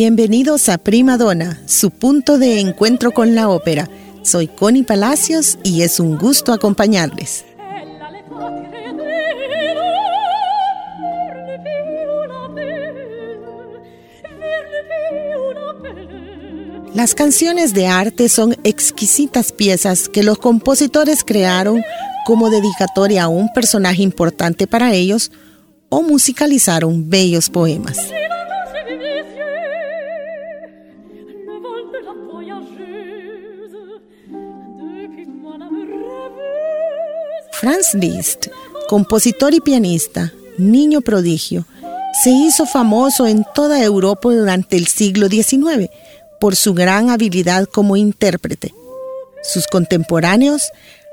Bienvenidos a Prima Donna, su punto de encuentro con la ópera. Soy Connie Palacios y es un gusto acompañarles. Las canciones de arte son exquisitas piezas que los compositores crearon como dedicatoria a un personaje importante para ellos o musicalizaron bellos poemas. Franz Liszt, compositor y pianista, niño prodigio, se hizo famoso en toda Europa durante el siglo XIX por su gran habilidad como intérprete. Sus contemporáneos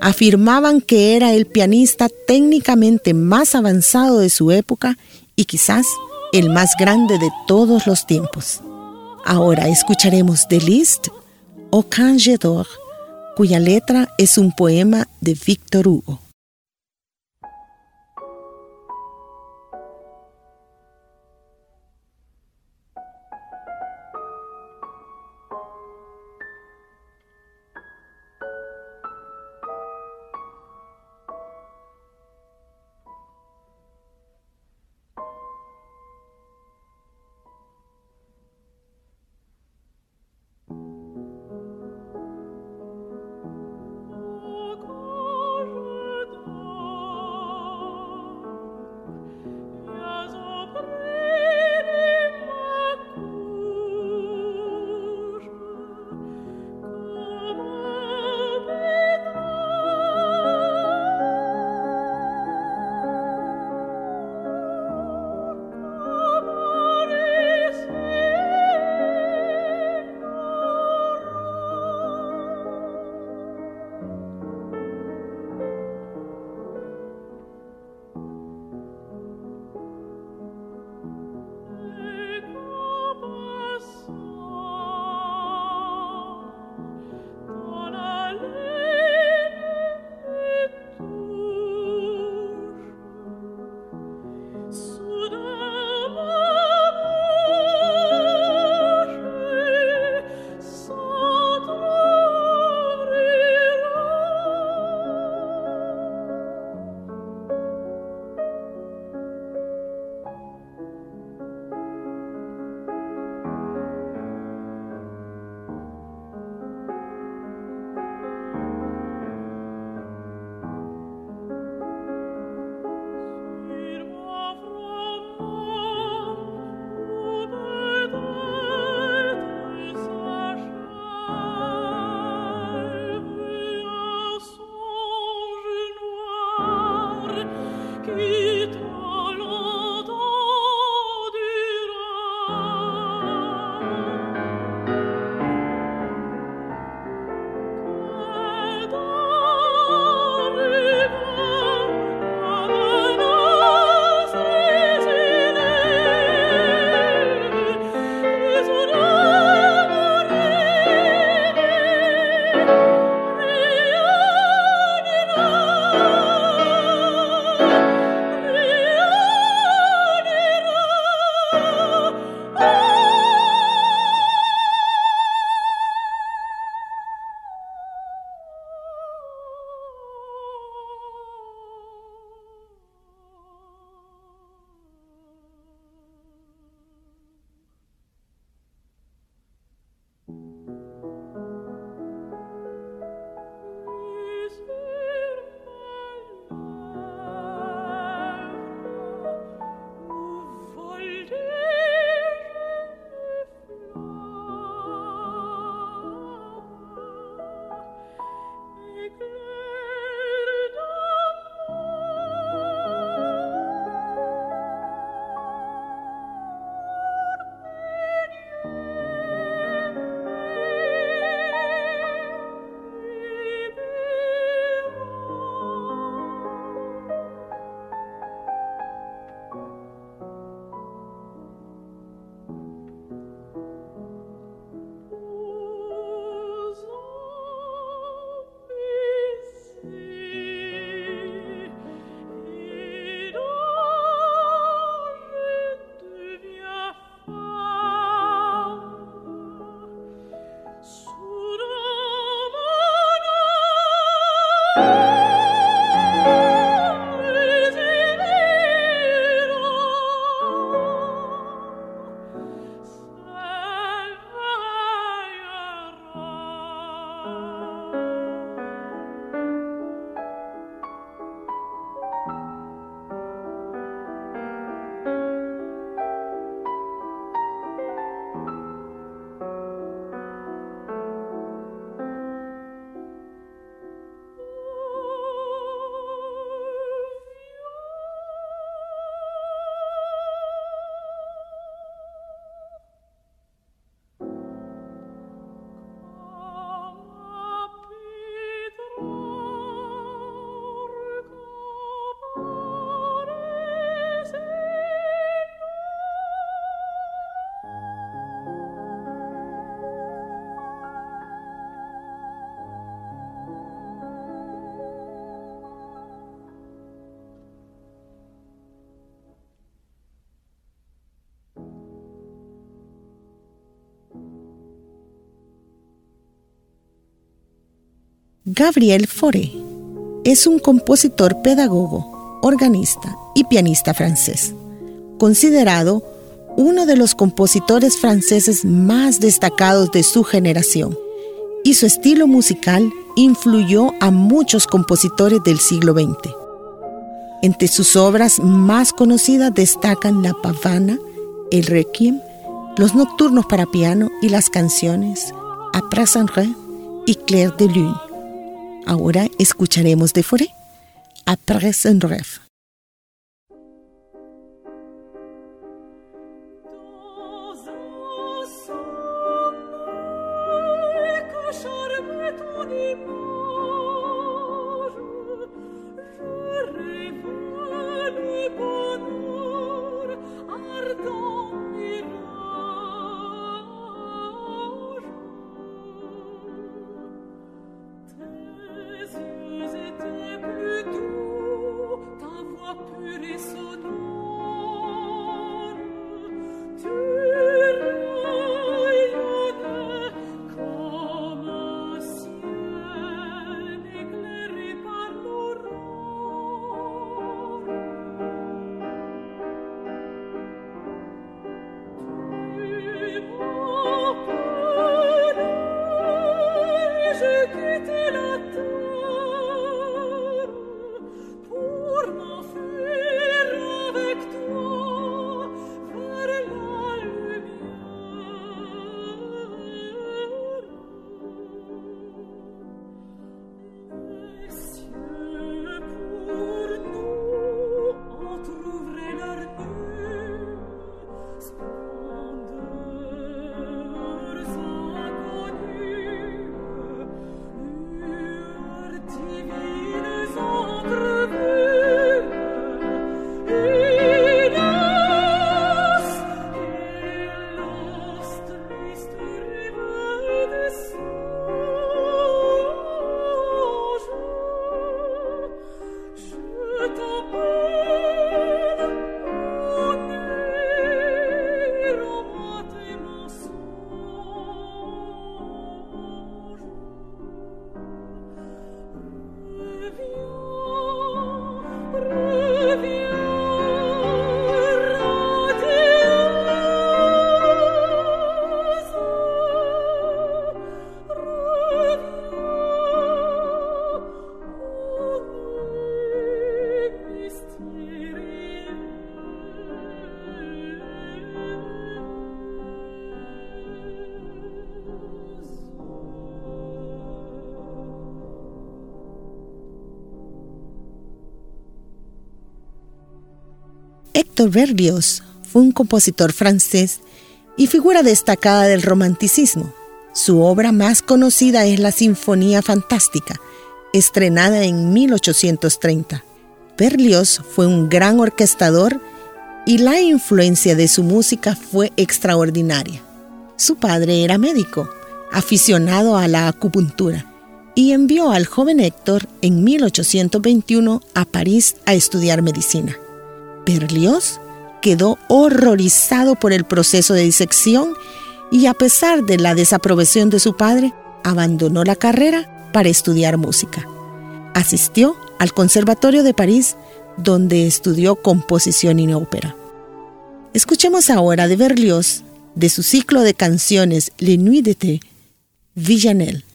afirmaban que era el pianista técnicamente más avanzado de su época y quizás el más grande de todos los tiempos. Ahora escucharemos de Liszt Canje d'Or, cuya letra es un poema de Victor Hugo. Gabriel Fauré es un compositor pedagogo, organista y pianista francés, considerado uno de los compositores franceses más destacados de su generación, y su estilo musical influyó a muchos compositores del siglo XX. Entre sus obras más conocidas destacan La Pavana, el Requiem, los nocturnos para piano y las canciones un rêve y Claire de Lune. Ahora escucharemos de Forêt, Après un rêve. Héctor Berlioz fue un compositor francés y figura destacada del romanticismo. Su obra más conocida es la Sinfonía Fantástica, estrenada en 1830. Berlioz fue un gran orquestador y la influencia de su música fue extraordinaria. Su padre era médico, aficionado a la acupuntura, y envió al joven Héctor en 1821 a París a estudiar medicina. Berlioz quedó horrorizado por el proceso de disección y a pesar de la desaprobación de su padre, abandonó la carrera para estudiar música. Asistió al Conservatorio de París, donde estudió composición y ópera. Escuchemos ahora de Berlioz, de su ciclo de canciones Les Nuits d'été, Villanelle.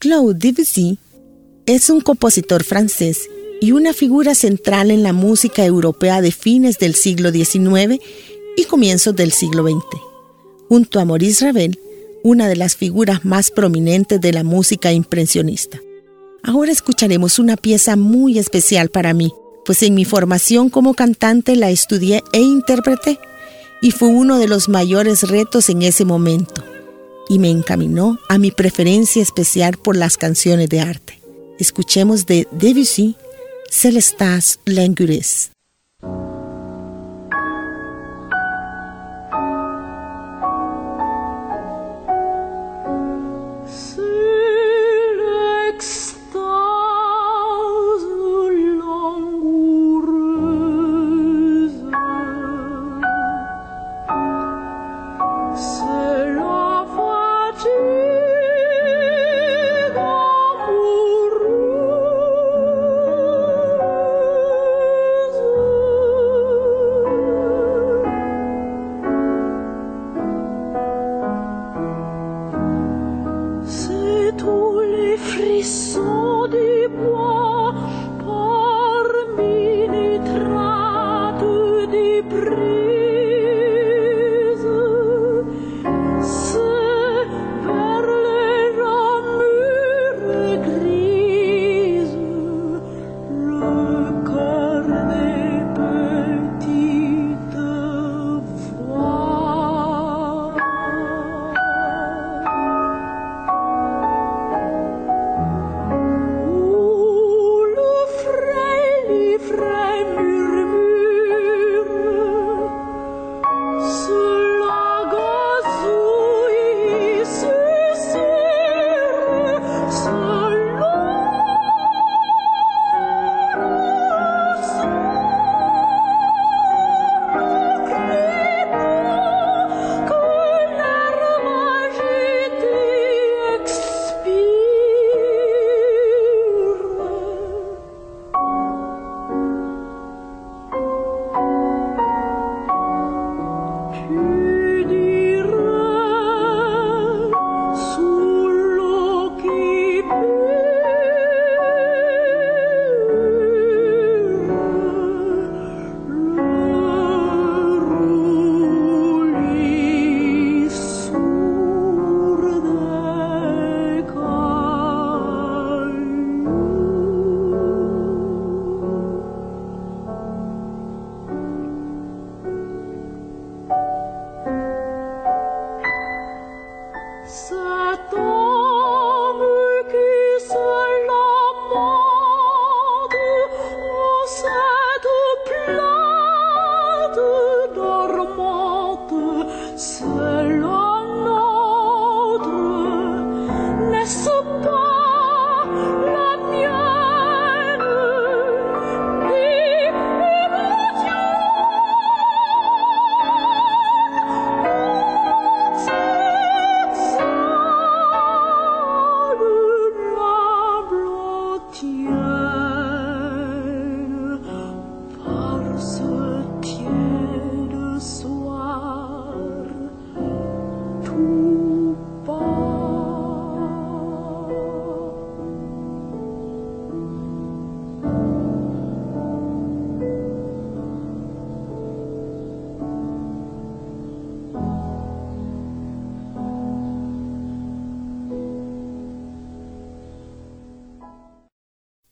Claude Debussy es un compositor francés y una figura central en la música europea de fines del siglo XIX y comienzos del siglo XX. Junto a Maurice Ravel, una de las figuras más prominentes de la música impresionista. Ahora escucharemos una pieza muy especial para mí, pues en mi formación como cantante la estudié e interpreté, y fue uno de los mayores retos en ese momento y me encaminó a mi preferencia especial por las canciones de arte. Escuchemos de Debussy, Celestas Langures.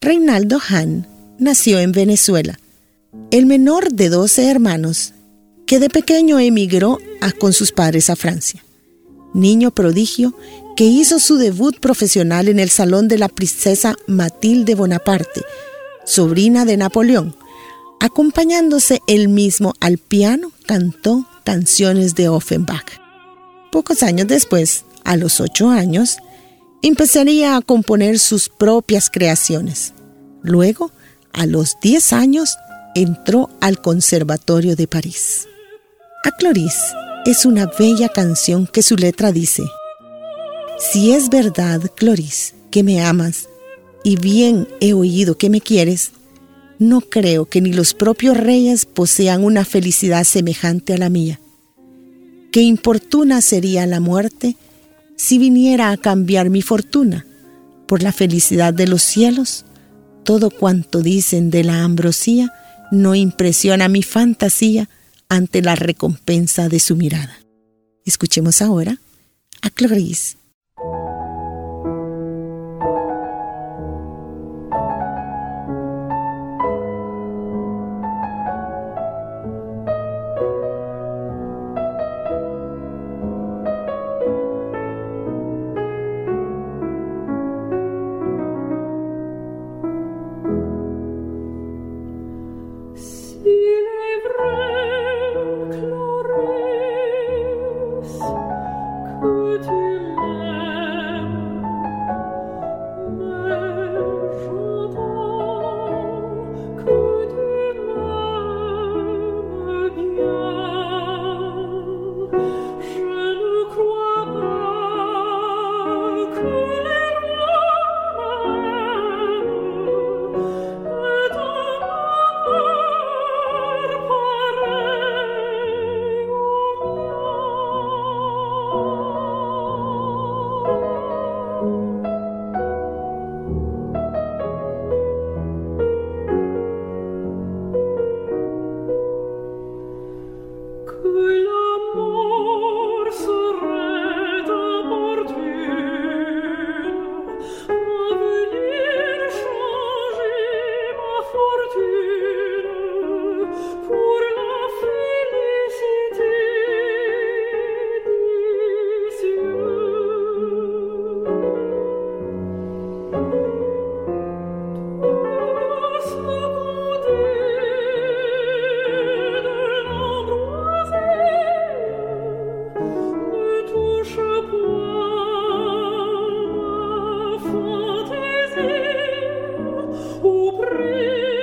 Reinaldo Hahn nació en Venezuela, el menor de 12 hermanos, que de pequeño emigró con sus padres a Francia. Niño prodigio que hizo su debut profesional en el salón de la princesa Matilde Bonaparte, sobrina de Napoleón. Acompañándose él mismo al piano, cantó canciones de Offenbach. Pocos años después, a los ocho años, empezaría a componer sus propias creaciones. Luego, a los diez años, entró al Conservatorio de París. A Cloris es una bella canción que su letra dice, Si es verdad, Cloris, que me amas, y bien he oído que me quieres, no creo que ni los propios reyes posean una felicidad semejante a la mía. Qué importuna sería la muerte si viniera a cambiar mi fortuna por la felicidad de los cielos. Todo cuanto dicen de la ambrosía no impresiona mi fantasía ante la recompensa de su mirada. Escuchemos ahora a Clarice. free.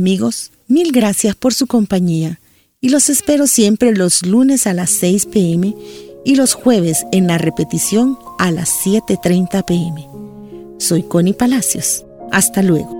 Amigos, mil gracias por su compañía y los espero siempre los lunes a las 6 pm y los jueves en la repetición a las 7.30 pm. Soy Connie Palacios. Hasta luego.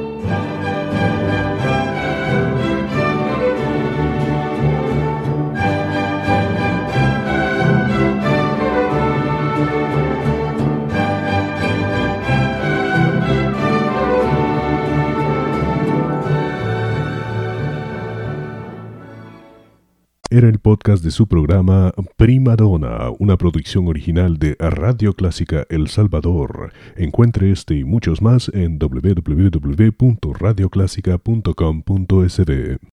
podcast de su programa Prima Donna, una producción original de Radio Clásica El Salvador. Encuentre este y muchos más en www.radioclásica.com.sb.